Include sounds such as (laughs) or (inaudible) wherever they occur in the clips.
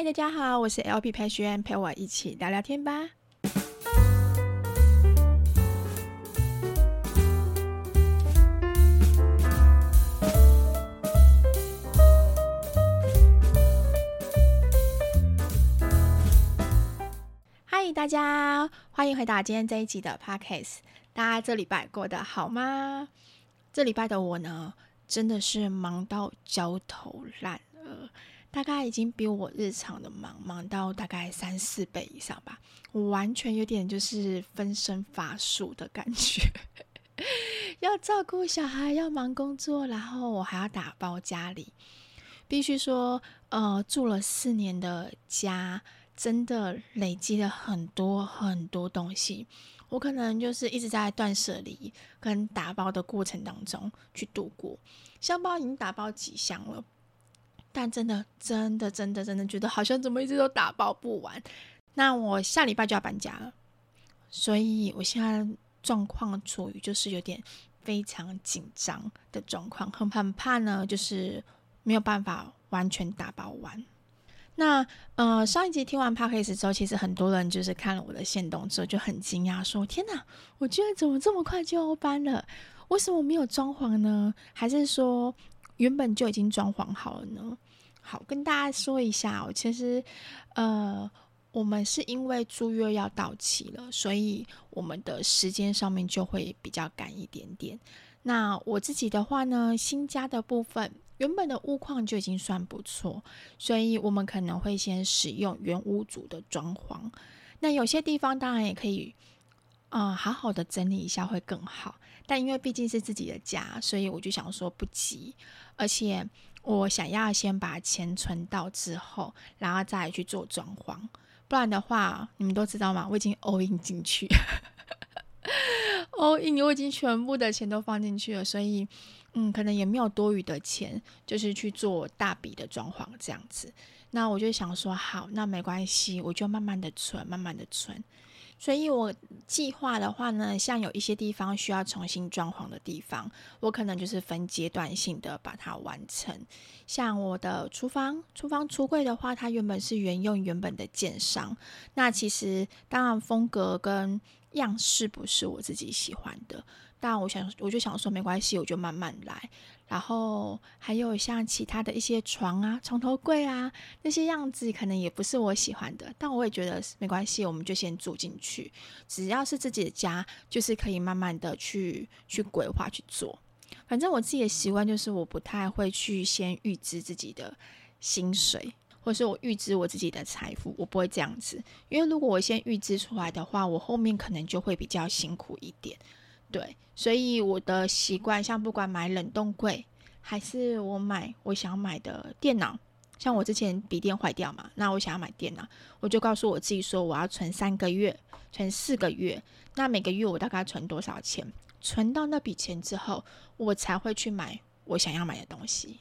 嗨，大家好，我是 LP 佩萱，陪我一起聊聊天吧。嗨，大家欢迎回到今天这一集的 Podcast。大家这礼拜过得好吗？这礼拜的我呢，真的是忙到焦头烂额。大概已经比我日常的忙忙到大概三四倍以上吧，我完全有点就是分身乏术的感觉，(laughs) 要照顾小孩，要忙工作，然后我还要打包家里，必须说，呃，住了四年的家，真的累积了很多很多东西，我可能就是一直在断舍离跟打包的过程当中去度过，箱包已经打包几箱了。但真的，真的，真的，真的觉得好像怎么一直都打包不完。那我下礼拜就要搬家了，所以我现在状况处于就是有点非常紧张的状况，很很怕呢，就是没有办法完全打包完。那呃，上一集听完 Podcast 之后，其实很多人就是看了我的现动之后就很惊讶，说：“天哪，我居然怎么这么快就要搬了？为什么没有装潢呢？还是说？”原本就已经装潢好了呢。好，跟大家说一下哦，其实，呃，我们是因为租约要到期了，所以我们的时间上面就会比较赶一点点。那我自己的话呢，新家的部分，原本的屋况就已经算不错，所以我们可能会先使用原屋主的装潢。那有些地方当然也可以。啊、好好的整理一下会更好。但因为毕竟是自己的家，所以我就想说不急。而且我想要先把钱存到之后，然后再去做装潢。不然的话，你们都知道吗？我已经 all in 进去，(laughs) all in，我已经全部的钱都放进去了。所以，嗯，可能也没有多余的钱，就是去做大笔的装潢这样子。那我就想说，好，那没关系，我就慢慢的存，慢慢的存。所以，我计划的话呢，像有一些地方需要重新装潢的地方，我可能就是分阶段性的把它完成。像我的厨房，厨房橱柜的话，它原本是原用原本的建商，那其实当然风格跟样式不是我自己喜欢的。但我想，我就想说没关系，我就慢慢来。然后还有像其他的一些床啊、床头柜啊那些样子，可能也不是我喜欢的。但我也觉得没关系，我们就先住进去。只要是自己的家，就是可以慢慢的去去规划去做。反正我自己的习惯就是，我不太会去先预支自己的薪水，或是我预支我自己的财富，我不会这样子。因为如果我先预支出来的话，我后面可能就会比较辛苦一点。对，所以我的习惯，像不管买冷冻柜，还是我买我想买的电脑，像我之前笔电坏掉嘛，那我想要买电脑，我就告诉我自己说，我要存三个月，存四个月，那每个月我大概存多少钱？存到那笔钱之后，我才会去买我想要买的东西。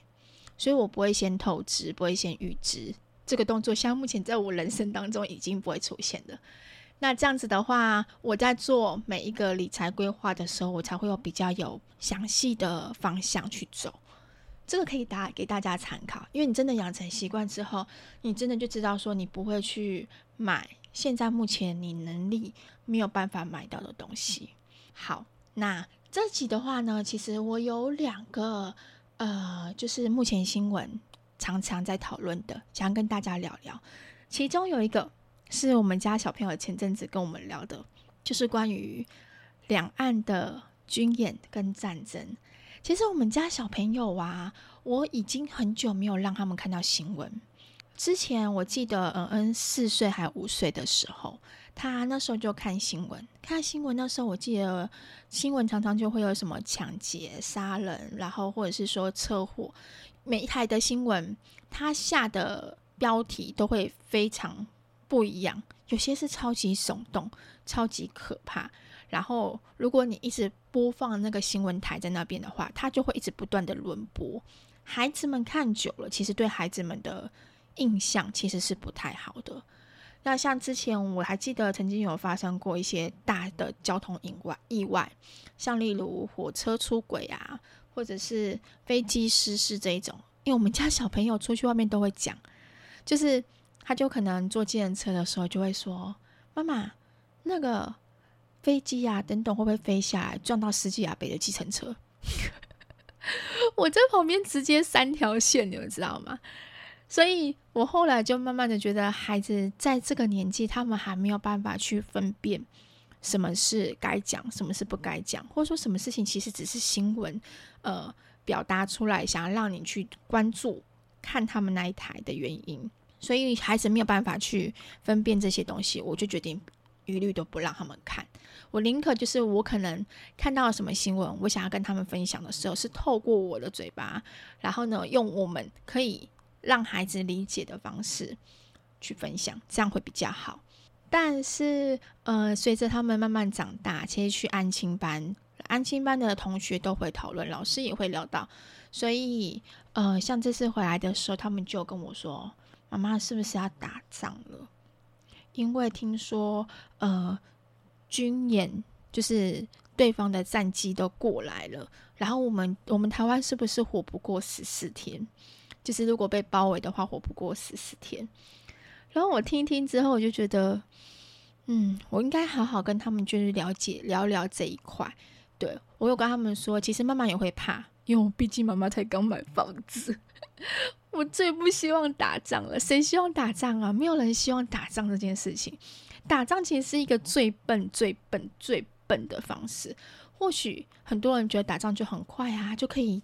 所以我不会先透支，不会先预支，这个动作，像目前在我人生当中已经不会出现的。那这样子的话，我在做每一个理财规划的时候，我才会有比较有详细的方向去走。这个可以打给大家参考，因为你真的养成习惯之后，你真的就知道说你不会去买现在目前你能力没有办法买到的东西。好，那这集的话呢，其实我有两个呃，就是目前新闻常常在讨论的，想跟大家聊聊。其中有一个。是我们家小朋友前阵子跟我们聊的，就是关于两岸的军演跟战争。其实我们家小朋友啊，我已经很久没有让他们看到新闻。之前我记得，嗯嗯，四岁还五岁的时候，他那时候就看新闻。看新闻那时候，我记得新闻常常就会有什么抢劫、杀人，然后或者是说车祸。每一台的新闻，他下的标题都会非常。不一样，有些是超级耸动、超级可怕。然后，如果你一直播放那个新闻台在那边的话，它就会一直不断的轮播。孩子们看久了，其实对孩子们的印象其实是不太好的。那像之前我还记得曾经有发生过一些大的交通意外，意外，像例如火车出轨啊，或者是飞机失事这一种。因为我们家小朋友出去外面都会讲，就是。他就可能坐计程车的时候就会说：“妈妈，那个飞机呀、啊，等等会不会飞下来撞到司机阿北的计程车？” (laughs) 我在旁边直接三条线，你们知道吗？所以我后来就慢慢的觉得，孩子在这个年纪，他们还没有办法去分辨什么是该讲，什么是不该讲，或者说什么事情其实只是新闻，呃，表达出来想要让你去关注看他们那一台的原因。所以孩子没有办法去分辨这些东西，我就决定一律都不让他们看。我宁可就是我可能看到了什么新闻，我想要跟他们分享的时候，是透过我的嘴巴，然后呢，用我们可以。让孩子理解的方式去分享，这样会比较好。但是，呃，随着他们慢慢长大，其实去安亲班，安亲班的同学都会讨论，老师也会聊到。所以，呃，像这次回来的时候，他们就跟我说：“妈妈是不是要打仗了？因为听说，呃，军演就是对方的战机都过来了，然后我们我们台湾是不是活不过十四天？”就是如果被包围的话，活不过十四天。然后我听一听之后，我就觉得，嗯，我应该好好跟他们就是了解聊聊这一块。对，我有跟他们说，其实妈妈也会怕，因为我毕竟妈妈才刚买房子。(laughs) 我最不希望打仗了，谁希望打仗啊？没有人希望打仗这件事情。打仗其实是一个最笨、最笨、最笨的方式。或许很多人觉得打仗就很快啊，就可以。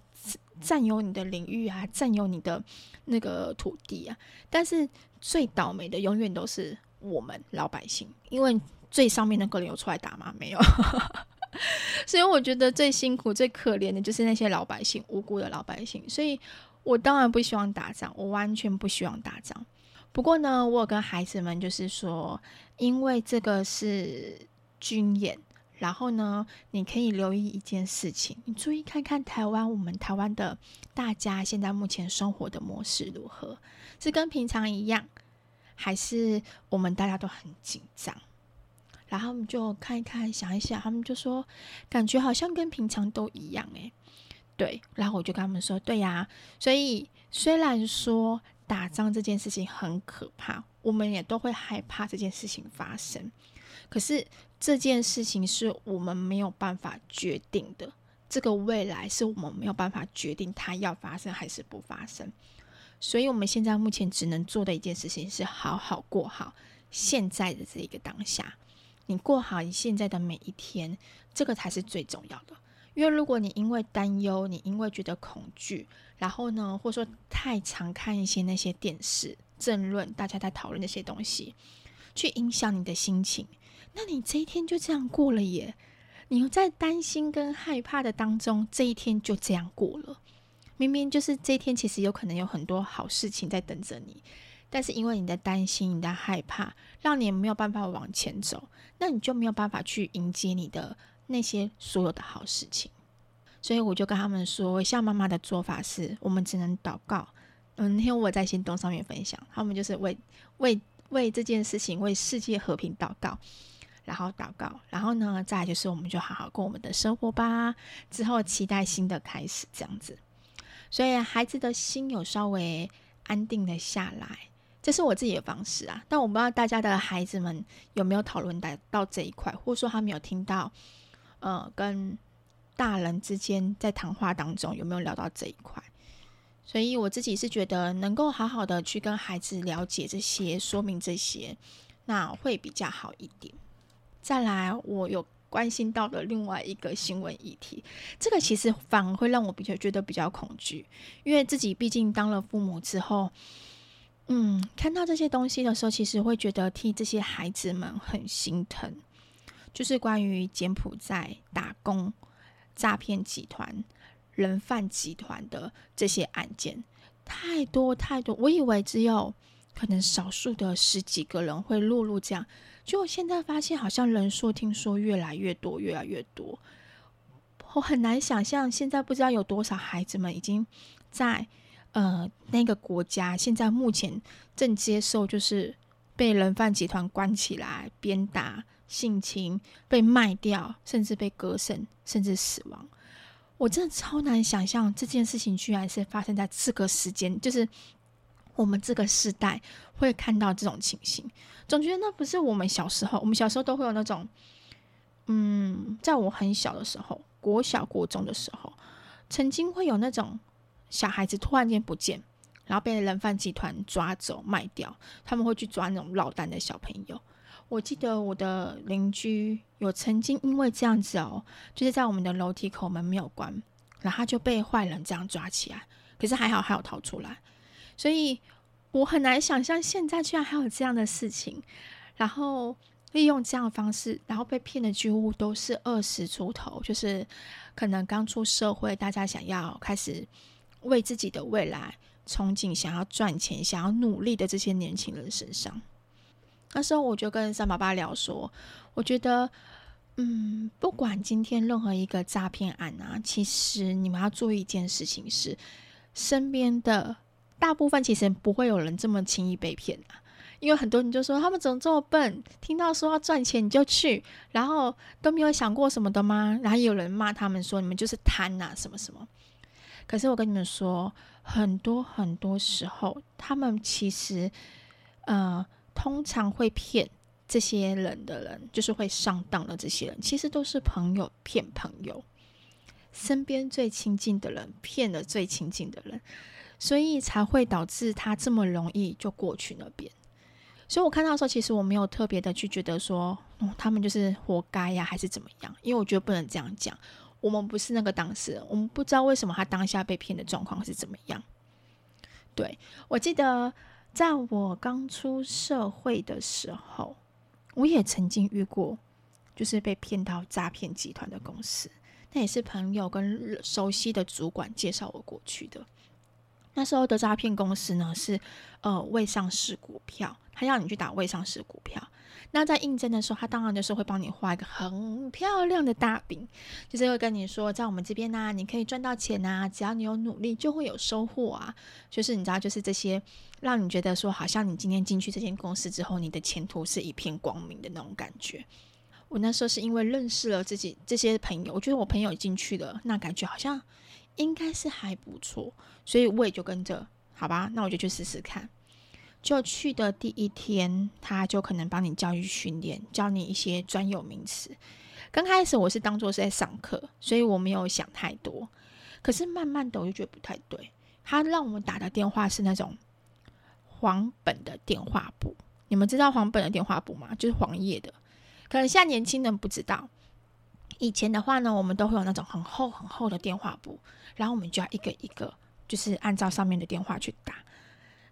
占有你的领域啊，占有你的那个土地啊，但是最倒霉的永远都是我们老百姓，因为最上面那个人有出来打吗？没有，(laughs) (laughs) 所以我觉得最辛苦、最可怜的就是那些老百姓，无辜的老百姓。所以我当然不希望打仗，我完全不希望打仗。不过呢，我有跟孩子们就是说，因为这个是军演。然后呢，你可以留意一件事情，你注意看看台湾，我们台湾的大家现在目前生活的模式如何？是跟平常一样，还是我们大家都很紧张？然后我们就看一看，想一想，他们就说，感觉好像跟平常都一样，诶，对。然后我就跟他们说，对呀。所以虽然说打仗这件事情很可怕，我们也都会害怕这件事情发生。可是这件事情是我们没有办法决定的，这个未来是我们没有办法决定它要发生还是不发生，所以我们现在目前只能做的一件事情是好好过好现在的这一个当下。你过好你现在的每一天，这个才是最重要的。因为如果你因为担忧，你因为觉得恐惧，然后呢，或者说太常看一些那些电视政论，大家在讨论那些东西，去影响你的心情。那你这一天就这样过了耶？你在担心跟害怕的当中，这一天就这样过了。明明就是这一天，其实有可能有很多好事情在等着你，但是因为你的担心、你的害怕，让你没有办法往前走，那你就没有办法去迎接你的那些所有的好事情。所以我就跟他们说，像妈妈的做法是，我们只能祷告。嗯，那天我在行动上面分享，他们就是为为为这件事情，为世界和平祷告。然后祷告，然后呢，再就是我们就好好过我们的生活吧。之后期待新的开始，这样子。所以孩子的心有稍微安定了下来，这是我自己的方式啊。但我不知道大家的孩子们有没有讨论到到这一块，或者说他没有听到，呃，跟大人之间在谈话当中有没有聊到这一块。所以我自己是觉得能够好好的去跟孩子了解这些，说明这些，那会比较好一点。再来，我有关心到的另外一个新闻议题，这个其实反而会让我比较觉得比较恐惧，因为自己毕竟当了父母之后，嗯，看到这些东西的时候，其实会觉得替这些孩子们很心疼。就是关于柬埔寨打工诈骗集团、人贩集团的这些案件，太多太多，我以为只有可能少数的十几个人会落入这样。就我现在发现，好像人数听说越来越多，越来越多。我很难想象，现在不知道有多少孩子们已经在呃那个国家，现在目前正接受就是被人贩集团关起来、鞭打、性侵、被卖掉，甚至被割肾，甚至死亡。我真的超难想象这件事情居然是发生在这个时间，就是我们这个时代会看到这种情形，总觉得那不是我们小时候，我们小时候都会有那种，嗯，在我很小的时候，国小、国中的时候，曾经会有那种小孩子突然间不见，然后被人贩集团抓走卖掉，他们会去抓那种落单的小朋友。我记得我的邻居有曾经因为这样子哦，就是在我们的楼梯口门没有关，然后他就被坏人这样抓起来，可是还好还有逃出来，所以我很难想象现在居然还有这样的事情，然后利用这样的方式，然后被骗的几乎都是二十出头，就是可能刚出社会，大家想要开始为自己的未来憧憬，想要赚钱，想要努力的这些年轻人身上。那时候我就跟三宝爸聊说，我觉得，嗯，不管今天任何一个诈骗案啊，其实你们要注意一件事情是，身边的大部分其实不会有人这么轻易被骗啊，因为很多人就说他们怎么这么笨，听到说要赚钱你就去，然后都没有想过什么的吗？然后有人骂他们说你们就是贪呐什么什么。可是我跟你们说，很多很多时候，他们其实，呃。通常会骗这些人的人，就是会上当的这些人，其实都是朋友骗朋友，身边最亲近的人骗了最亲近的人，所以才会导致他这么容易就过去那边。所以我看到的时候，其实我没有特别的去觉得说，哦，他们就是活该呀，还是怎么样？因为我觉得不能这样讲，我们不是那个当事人，我们不知道为什么他当下被骗的状况是怎么样。对，我记得。在我刚出社会的时候，我也曾经遇过，就是被骗到诈骗集团的公司。那也是朋友跟熟悉的主管介绍我过去的。那时候的诈骗公司呢，是呃未上市股票，他要你去打未上市股票。那在应征的时候，他当然就是会帮你画一个很漂亮的大饼，就是会跟你说，在我们这边呢、你可以赚到钱啊，只要你有努力，就会有收获啊。就是你知道，就是这些让你觉得说，好像你今天进去这间公司之后，你的前途是一片光明的那种感觉。我那时候是因为认识了自己这些朋友，我觉得我朋友进去了，那感觉好像应该是还不错，所以我也就跟着，好吧，那我就去试试看。就去的第一天，他就可能帮你教育训练，教你一些专有名词。刚开始我是当做是在上课，所以我没有想太多。可是慢慢的我就觉得不太对。他让我们打的电话是那种黄本的电话簿，你们知道黄本的电话簿吗？就是黄页的。可能现在年轻人不知道。以前的话呢，我们都会有那种很厚很厚的电话簿，然后我们就要一个一个，就是按照上面的电话去打。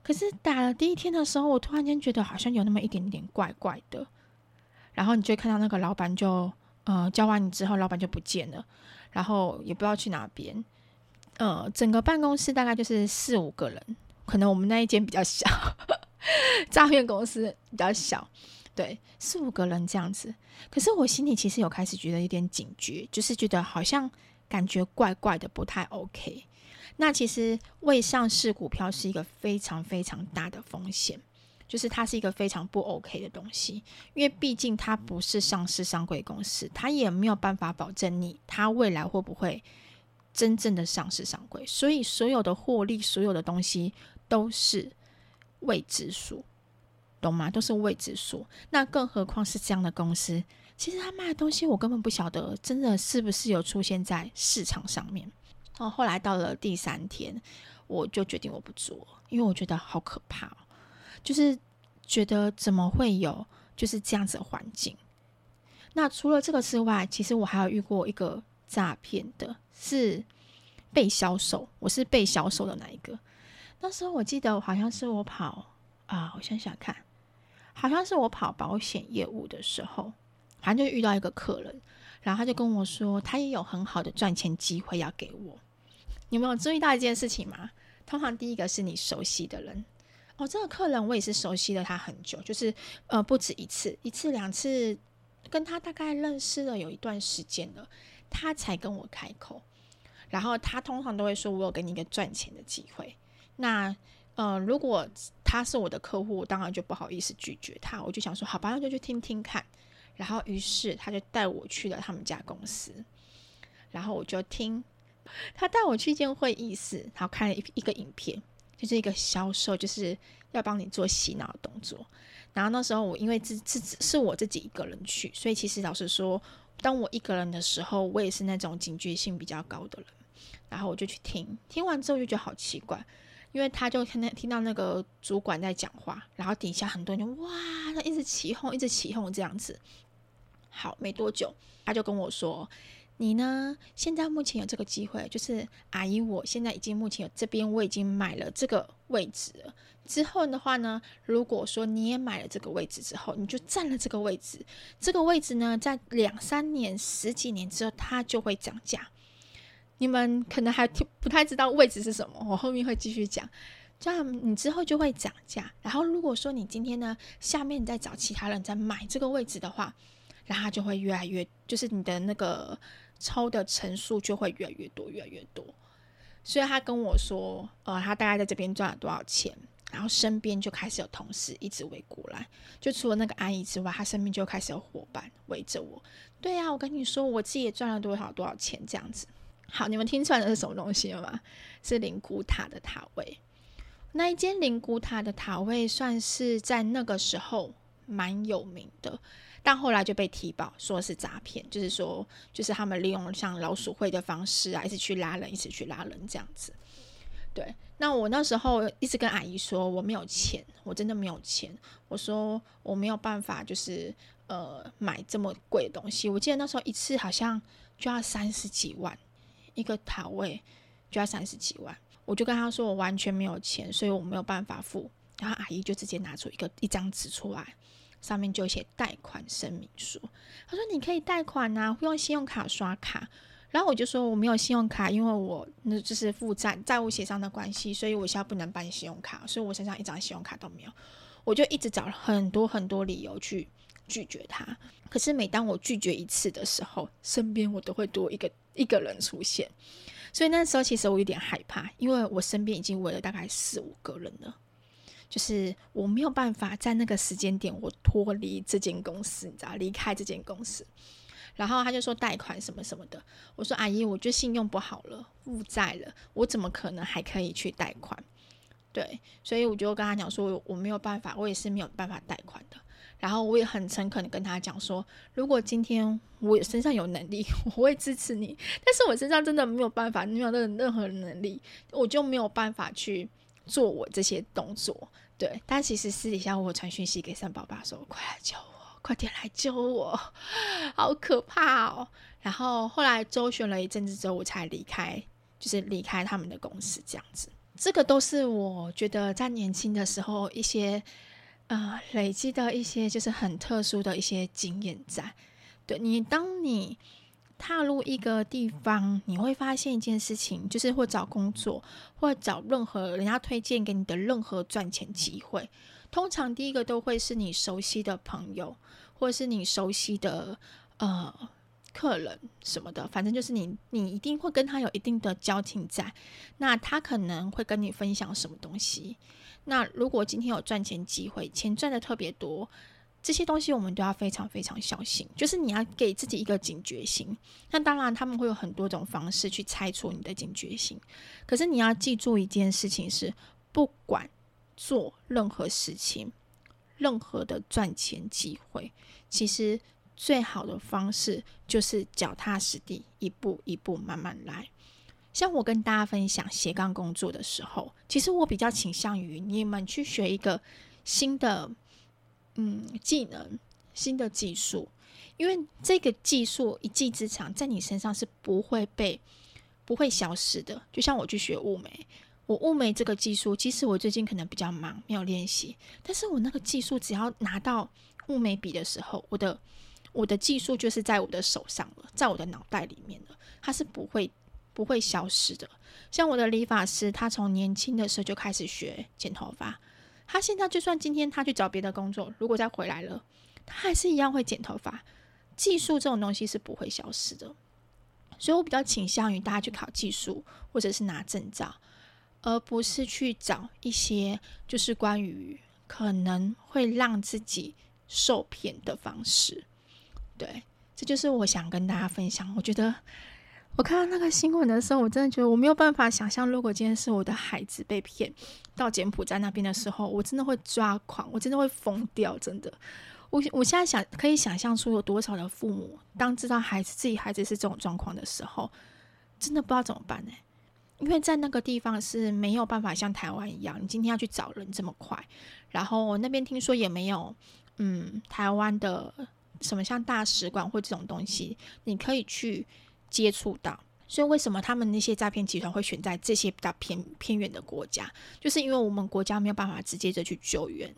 可是打了第一天的时候，我突然间觉得好像有那么一点点怪怪的，然后你就会看到那个老板就，呃，教完你之后，老板就不见了，然后也不知道去哪边，呃，整个办公室大概就是四五个人，可能我们那一间比较小，(laughs) 诈骗公司比较小，对，四五个人这样子。可是我心里其实有开始觉得有点警觉，就是觉得好像感觉怪怪的，不太 OK。那其实未上市股票是一个非常非常大的风险，就是它是一个非常不 OK 的东西，因为毕竟它不是上市上柜公司，它也没有办法保证你它未来会不会真正的上市上柜，所以所有的获利，所有的东西都是未知数，懂吗？都是未知数。那更何况是这样的公司，其实他卖的东西我根本不晓得，真的是不是有出现在市场上面。然后后来到了第三天，我就决定我不做，因为我觉得好可怕，就是觉得怎么会有就是这样子的环境。那除了这个之外，其实我还有遇过一个诈骗的，是被销售，我是被销售的那一个。那时候我记得好像是我跑啊，我想想看，好像是我跑保险业务的时候，反正就遇到一个客人。然后他就跟我说，他也有很好的赚钱机会要给我。你有没有注意到一件事情吗？通常第一个是你熟悉的人。哦，这个客人我也是熟悉了他很久，就是呃不止一次，一次两次，跟他大概认识了有一段时间了，他才跟我开口。然后他通常都会说，我有给你一个赚钱的机会。那呃，如果他是我的客户，我当然就不好意思拒绝他。我就想说，好吧，那就去听听看。然后，于是他就带我去了他们家公司，然后我就听他带我去一间会议室，然后看了一一个影片，就是一个销售，就是要帮你做洗脑的动作。然后那时候我因为自自是我自己一个人去，所以其实老实说，当我一个人的时候，我也是那种警觉性比较高的人。然后我就去听，听完之后就觉得好奇怪，因为他就听那听到那个主管在讲话，然后底下很多人就哇，他一直起哄，一直起哄这样子。好，没多久他就跟我说：“你呢？现在目前有这个机会，就是阿姨，我现在已经目前有这边我已经买了这个位置了。之后的话呢，如果说你也买了这个位置之后，你就占了这个位置。这个位置呢，在两三年、十几年之后，它就会涨价。你们可能还不太知道位置是什么，我后面会继续讲。这样你之后就会涨价。然后如果说你今天呢，下面你再找其他人在买这个位置的话。”然后就会越来越，就是你的那个抽的层数就会越来越多，越来越多。所以他跟我说，呃，他大概在这边赚了多少钱，然后身边就开始有同事一直围过来，就除了那个阿姨之外，他身边就开始有伙伴围着我。对呀，我跟你说，我自己也赚了多少多少钱这样子。好，你们听出来的是什么东西了吗？是灵骨塔的塔位。那一间灵骨塔的塔位算是在那个时候蛮有名的。但后来就被提报，说是诈骗，就是说，就是他们利用像老鼠会的方式啊，一直去拉人，一直去拉人这样子。对，那我那时候一直跟阿姨说我没有钱，我真的没有钱。我说我没有办法，就是呃买这么贵的东西。我记得那时候一次好像就要三十几万，一个塔位就要三十几万。我就跟他说我完全没有钱，所以我没有办法付。然后阿姨就直接拿出一个一张纸出来。上面就写贷款声明书，他说你可以贷款啊，会用信用卡刷卡。然后我就说我没有信用卡，因为我那就是负债债务协商的关系，所以我现在不能办信用卡，所以我身上一张信用卡都没有。我就一直找了很多很多理由去拒绝他。可是每当我拒绝一次的时候，身边我都会多一个一个人出现，所以那时候其实我有点害怕，因为我身边已经围了大概四五个人了。就是我没有办法在那个时间点我脱离这间公司，你知道，离开这间公司。然后他就说贷款什么什么的，我说阿姨，我就信用不好了，负债了，我怎么可能还可以去贷款？对，所以我就跟他讲说，我没有办法，我也是没有办法贷款的。然后我也很诚恳的跟他讲说，如果今天我身上有能力，我会支持你，但是我身上真的没有办法，没有任任何能力，我就没有办法去做我这些动作。对，但其实私底下我传讯息给三宝爸说：“快来救我，快点来救我，(laughs) 好可怕哦！”然后后来周旋了一阵子之后，我才离开，就是离开他们的公司这样子。这个都是我觉得在年轻的时候一些呃累积的一些就是很特殊的一些经验在。对你，当你。踏入一个地方，你会发现一件事情，就是或找工作，或找任何人家推荐给你的任何赚钱机会。通常第一个都会是你熟悉的朋友，或者是你熟悉的呃客人什么的，反正就是你，你一定会跟他有一定的交情在。那他可能会跟你分享什么东西。那如果今天有赚钱机会，钱赚得特别多。这些东西我们都要非常非常小心，就是你要给自己一个警觉心。那当然，他们会有很多种方式去拆除你的警觉心。可是你要记住一件事情是，不管做任何事情，任何的赚钱机会，其实最好的方式就是脚踏实地，一步一步慢慢来。像我跟大家分享斜杠工作的时候，其实我比较倾向于你们去学一个新的。嗯，技能，新的技术，因为这个技术一技之长，在你身上是不会被不会消失的。就像我去学雾眉，我雾眉这个技术，其实我最近可能比较忙，没有练习，但是我那个技术只要拿到雾眉笔的时候，我的我的技术就是在我的手上了，在我的脑袋里面了，它是不会不会消失的。像我的理发师，他从年轻的时候就开始学剪头发。他现在就算今天他去找别的工作，如果再回来了，他还是一样会剪头发。技术这种东西是不会消失的，所以我比较倾向于大家去考技术或者是拿证照，而不是去找一些就是关于可能会让自己受骗的方式。对，这就是我想跟大家分享。我觉得我看到那个新闻的时候，我真的觉得我没有办法想象，如果今天是我的孩子被骗到柬埔寨那边的时候，我真的会抓狂，我真的会疯掉，真的。我我现在想可以想象出有多少的父母，当知道孩子自己孩子是这种状况的时候，真的不知道怎么办呢？因为在那个地方是没有办法像台湾一样，你今天要去找人这么快，然后那边听说也没有，嗯，台湾的什么像大使馆或这种东西，你可以去。接触到，所以为什么他们那些诈骗集团会选在这些比较偏偏远的国家？就是因为我们国家没有办法直接的去救援，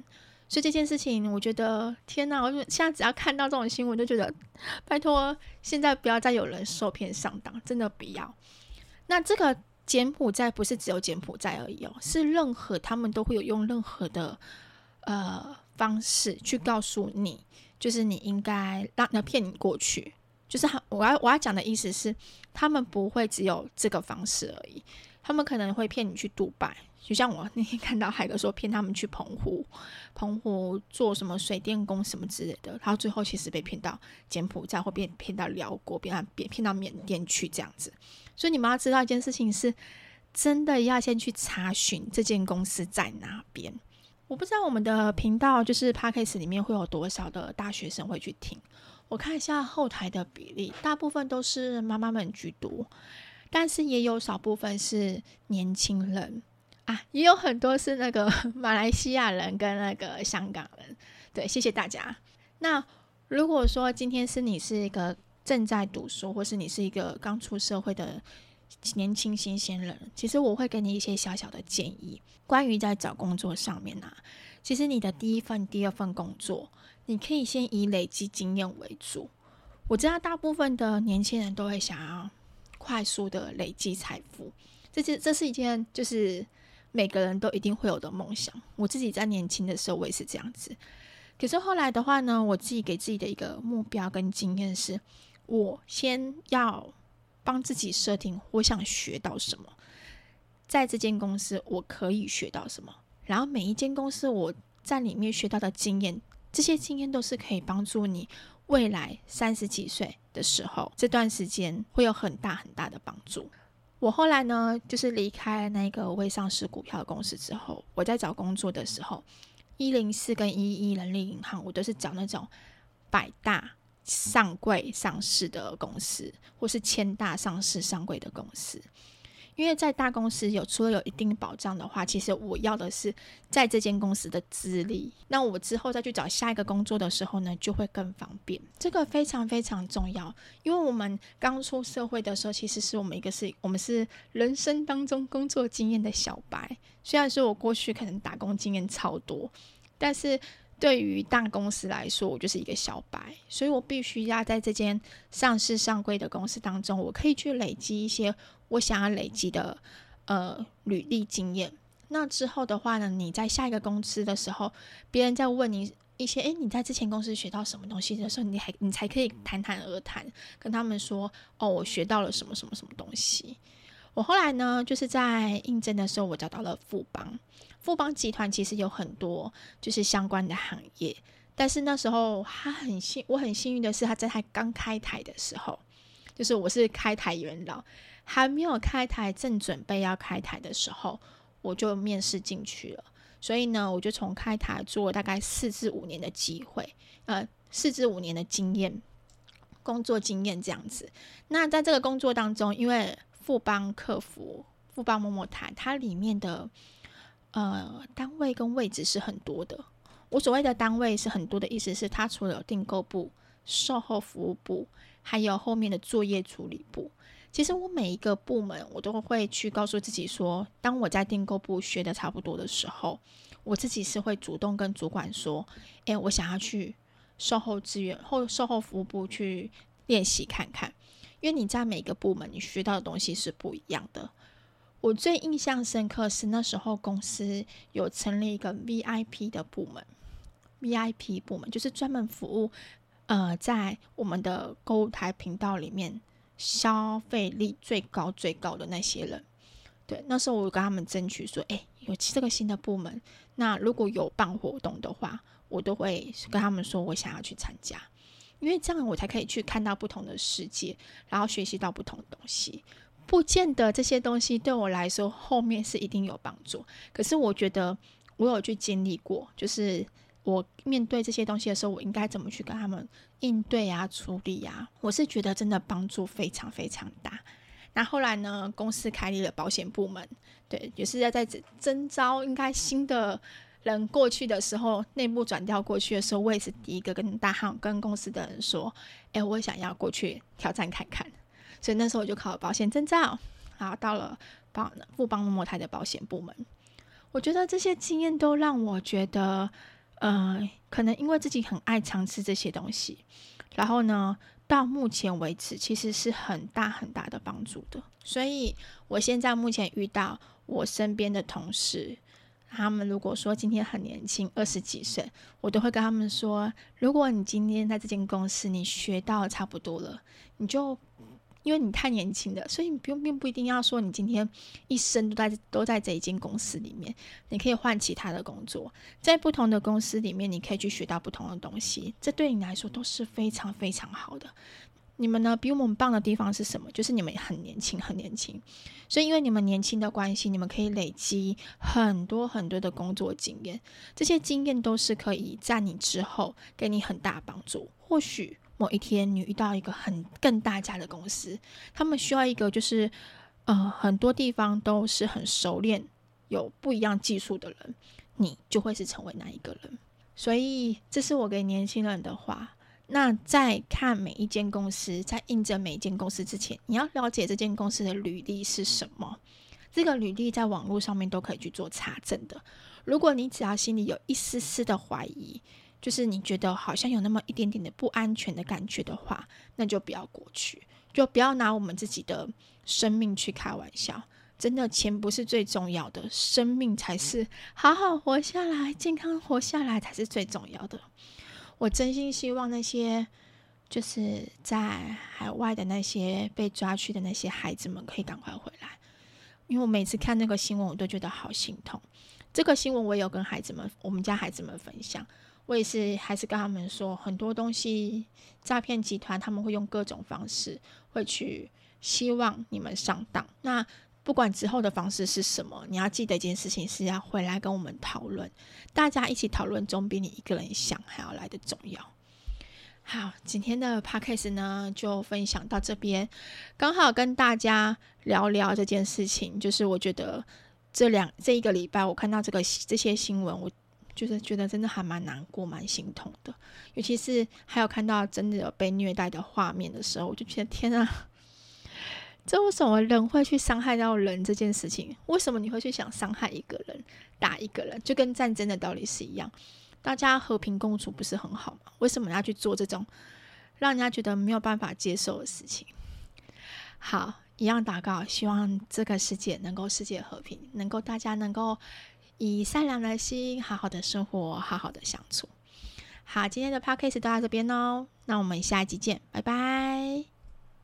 所以这件事情，我觉得天哪！我现在只要看到这种新闻，就觉得拜托，现在不要再有人受骗上当，真的不要。那这个柬埔寨不是只有柬埔寨而已哦，是任何他们都会有用任何的呃方式去告诉你，就是你应该让要骗你过去。就是我要我要讲的意思是，他们不会只有这个方式而已，他们可能会骗你去杜拜，就像我那天看到海哥说骗他们去澎湖，澎湖做什么水电工什么之类的，然后最后其实被骗到柬埔寨或被骗到寮国，被骗骗到缅甸去这样子。所以你们要知道一件事情是，真的要先去查询这间公司在哪边。我不知道我们的频道就是 Podcast 里面会有多少的大学生会去听。我看一下后台的比例，大部分都是妈妈们居多，但是也有少部分是年轻人啊，也有很多是那个 (laughs) 马来西亚人跟那个香港人。对，谢谢大家。那如果说今天是你是一个正在读书，或是你是一个刚出社会的年轻新鲜人，其实我会给你一些小小的建议，关于在找工作上面啊，其实你的第一份、第二份工作。你可以先以累积经验为主。我知道大部分的年轻人都会想要快速的累积财富，这是这是一件就是每个人都一定会有的梦想。我自己在年轻的时候我也是这样子，可是后来的话呢，我自己给自己的一个目标跟经验是，我先要帮自己设定我想学到什么，在这间公司我可以学到什么，然后每一间公司我在里面学到的经验。这些经验都是可以帮助你未来三十几岁的时候，这段时间会有很大很大的帮助。我后来呢，就是离开那个未上市股票公司之后，我在找工作的时候，一零四跟一一人力银行，我都是找那种百大上柜上市的公司，或是千大上市上柜的公司。因为在大公司有除了有一定保障的话，其实我要的是在这间公司的资历。那我之后再去找下一个工作的时候呢，就会更方便。这个非常非常重要，因为我们刚出社会的时候，其实是我们一个是我们是人生当中工作经验的小白。虽然说我过去可能打工经验超多，但是对于大公司来说，我就是一个小白，所以我必须要在这间上市上柜的公司当中，我可以去累积一些。我想要累积的呃履历经验，那之后的话呢，你在下一个公司的时候，别人在问你一些，诶，你在之前公司学到什么东西的时候，你还你才可以侃侃而谈，跟他们说，哦，我学到了什么什么什么东西。我后来呢，就是在应征的时候，我找到了富邦，富邦集团其实有很多就是相关的行业，但是那时候他很幸，我很幸运的是，他在他刚开台的时候，就是我是开台元老。还没有开台，正准备要开台的时候，我就面试进去了。所以呢，我就从开台做了大概四至五年的机会，呃，四至五年的经验，工作经验这样子。那在这个工作当中，因为富邦客服、富邦摸摸台，它里面的呃单位跟位置是很多的。我所谓的单位是很多的意思是，它除了有订购部、售后服务部，还有后面的作业处理部。其实我每一个部门，我都会去告诉自己说，当我在订购部学的差不多的时候，我自己是会主动跟主管说，诶，我想要去售后资源或售后服务部去练习看看，因为你在每个部门你学到的东西是不一样的。我最印象深刻是那时候公司有成立一个 VIP 的部门，VIP 部门就是专门服务，呃，在我们的购物台频道里面。消费力最高最高的那些人，对，那时候我跟他们争取说，诶，有这个新的部门，那如果有办活动的话，我都会跟他们说我想要去参加，因为这样我才可以去看到不同的世界，然后学习到不同的东西。不见得这些东西对我来说后面是一定有帮助，可是我觉得我有去经历过，就是我面对这些东西的时候，我应该怎么去跟他们应对啊、处理啊？我是觉得真的帮助非常非常大。那后来呢，公司开立了保险部门，对，也是在在征招应该新的人过去的时候，内部转调过去的时候，我也是第一个跟大汉跟公司的人说，哎，我想要过去挑战看看。所以那时候我就考了保险证照，然后到了帮富邦摩台的保险部门。我觉得这些经验都让我觉得，呃，可能因为自己很爱尝试这些东西，然后呢，到目前为止其实是很大很大的帮助的。所以我现在目前遇到我身边的同事，他们如果说今天很年轻，二十几岁，我都会跟他们说：如果你今天在这间公司你学到差不多了，你就。因为你太年轻了，所以你不用，并不一定要说你今天一生都在都在这一间公司里面，你可以换其他的工作，在不同的公司里面，你可以去学到不同的东西，这对你来说都是非常非常好的。你们呢，比我们棒的地方是什么？就是你们很年轻，很年轻，所以因为你们年轻的关系，你们可以累积很多很多的工作经验，这些经验都是可以在你之后给你很大帮助，或许。某一天，你遇到一个很更大家的公司，他们需要一个就是，呃，很多地方都是很熟练、有不一样技术的人，你就会是成为那一个人。所以，这是我给年轻人的话。那在看每一间公司，在应征每一间公司之前，你要了解这间公司的履历是什么。这个履历在网络上面都可以去做查证的。如果你只要心里有一丝丝的怀疑，就是你觉得好像有那么一点点的不安全的感觉的话，那就不要过去，就不要拿我们自己的生命去开玩笑。真的，钱不是最重要的，生命才是。好好活下来，健康活下来才是最重要的。我真心希望那些就是在海外的那些被抓去的那些孩子们可以赶快回来，因为我每次看那个新闻，我都觉得好心痛。这个新闻我也有跟孩子们，我们家孩子们分享。我也是，还是跟他们说，很多东西诈骗集团他们会用各种方式，会去希望你们上当。那不管之后的方式是什么，你要记得一件事情是要回来跟我们讨论，大家一起讨论总比你一个人想还要来得重要。好，今天的 podcast 呢就分享到这边，刚好跟大家聊聊这件事情。就是我觉得这两这一个礼拜，我看到这个这些新闻，我。就是觉得真的还蛮难过、蛮心痛的，尤其是还有看到真的有被虐待的画面的时候，我就觉得天啊，这为什么人会去伤害到人这件事情？为什么你会去想伤害一个人、打一个人？就跟战争的道理是一样，大家和平共处不是很好吗？为什么要去做这种让人家觉得没有办法接受的事情？好，一样祷告，希望这个世界能够世界和平，能够大家能够。以善良的心，好好的生活，好好的相处。好，今天的 podcast 就到这边哦，那我们下一集见，拜拜。